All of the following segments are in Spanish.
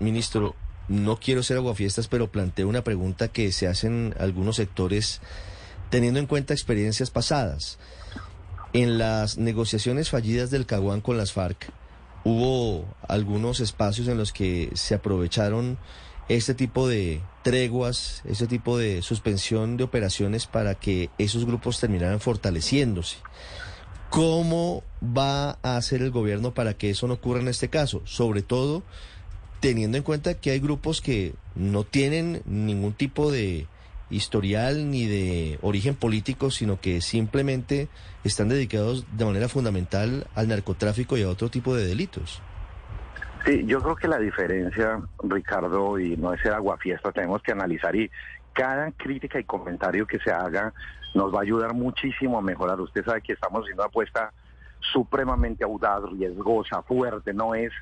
Ministro, no quiero ser aguafiestas, pero planteo una pregunta que se hacen algunos sectores teniendo en cuenta experiencias pasadas. En las negociaciones fallidas del Caguán con las FARC, hubo algunos espacios en los que se aprovecharon este tipo de treguas, este tipo de suspensión de operaciones para que esos grupos terminaran fortaleciéndose. ¿Cómo va a hacer el gobierno para que eso no ocurra en este caso? Sobre todo teniendo en cuenta que hay grupos que no tienen ningún tipo de historial ni de origen político, sino que simplemente están dedicados de manera fundamental al narcotráfico y a otro tipo de delitos. Sí, yo creo que la diferencia, Ricardo, y no es ser aguafiesta, tenemos que analizar y cada crítica y comentario que se haga nos va a ayudar muchísimo a mejorar. Usted sabe que estamos haciendo una apuesta supremamente audaz, riesgosa, fuerte, no es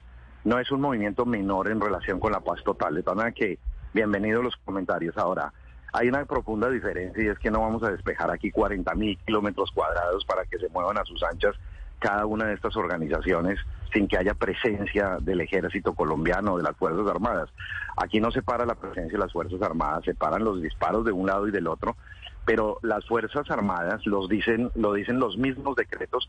no es un movimiento menor en relación con la paz total. De tal manera que, bienvenidos los comentarios. Ahora, hay una profunda diferencia y es que no vamos a despejar aquí 40 mil kilómetros cuadrados para que se muevan a sus anchas cada una de estas organizaciones sin que haya presencia del ejército colombiano de las Fuerzas Armadas. Aquí no se para la presencia de las Fuerzas Armadas, se paran los disparos de un lado y del otro, pero las Fuerzas Armadas los dicen, lo dicen los mismos decretos.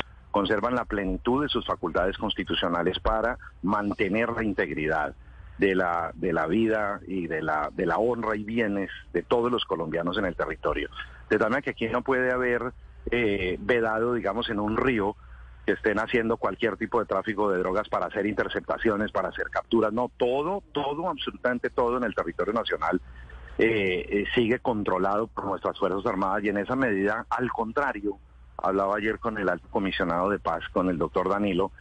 Conservan la plenitud de sus facultades constitucionales para mantener la integridad de la, de la vida y de la, de la honra y bienes de todos los colombianos en el territorio. De tal manera que aquí no puede haber eh, vedado, digamos, en un río que estén haciendo cualquier tipo de tráfico de drogas para hacer interceptaciones, para hacer capturas. No, todo, todo, absolutamente todo en el territorio nacional eh, eh, sigue controlado por nuestras Fuerzas Armadas y en esa medida, al contrario, hablaba ayer con el alto comisionado de paz, con el doctor Danilo,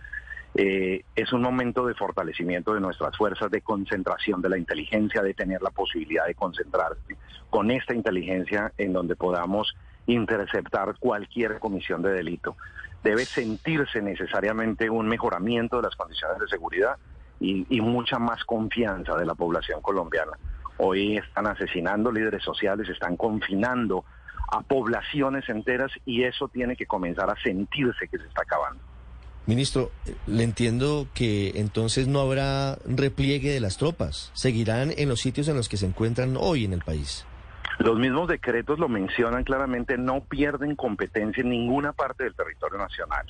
eh, es un momento de fortalecimiento de nuestras fuerzas, de concentración de la inteligencia, de tener la posibilidad de concentrarse con esta inteligencia en donde podamos interceptar cualquier comisión de delito debe sentirse necesariamente un mejoramiento de las condiciones de seguridad y, mucha más confianza de la población colombiana. Hoy están asesinando líderes sociales, están confinando a poblaciones enteras y eso tiene que comenzar a sentirse que se está acabando. Ministro, le entiendo que entonces no habrá repliegue de las tropas, seguirán en los sitios en los que se encuentran hoy en el país. Los mismos decretos lo mencionan claramente, no pierden competencia en ninguna parte del territorio nacional.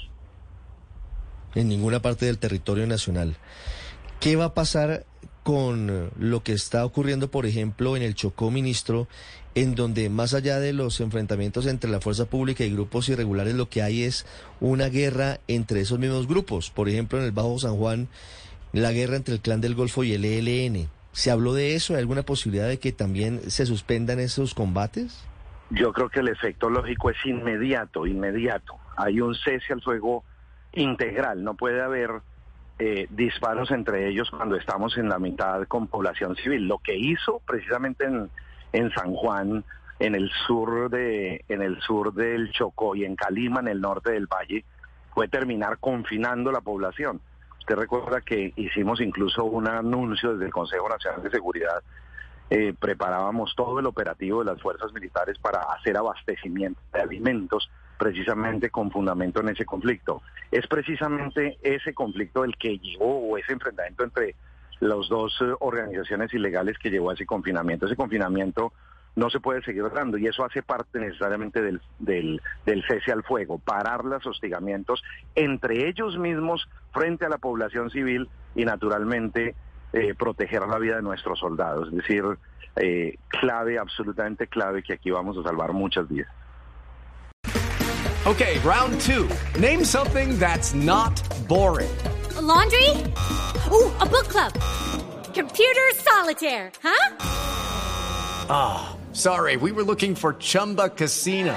En ninguna parte del territorio nacional. ¿Qué va a pasar con lo que está ocurriendo, por ejemplo, en el Chocó, ministro, en donde más allá de los enfrentamientos entre la fuerza pública y grupos irregulares, lo que hay es una guerra entre esos mismos grupos? Por ejemplo, en el Bajo San Juan, la guerra entre el Clan del Golfo y el ELN. ¿Se habló de eso? ¿Hay alguna posibilidad de que también se suspendan esos combates? Yo creo que el efecto lógico es inmediato, inmediato. Hay un cese al fuego integral, no puede haber eh, disparos entre ellos cuando estamos en la mitad con población civil. Lo que hizo precisamente en, en San Juan, en el sur de, en el sur del Chocó y en Calima, en el norte del valle, fue terminar confinando la población. Usted recuerda que hicimos incluso un anuncio desde el Consejo Nacional de Seguridad. Eh, preparábamos todo el operativo de las fuerzas militares para hacer abastecimiento de alimentos precisamente con fundamento en ese conflicto. Es precisamente ese conflicto el que llevó o ese enfrentamiento entre las dos eh, organizaciones ilegales que llevó a ese confinamiento. Ese confinamiento no se puede seguir dando y eso hace parte necesariamente del, del, del, cese al fuego, parar los hostigamientos entre ellos mismos frente a la población civil y naturalmente eh, proteger la vida de nuestros soldados. Es decir, eh, clave, absolutamente clave, que aquí vamos a salvar muchas vidas. Okay, round two. Name something that's not boring. A laundry? Ooh, a book club. Computer solitaire, huh? Ah, sorry, we were looking for Chumba Casino.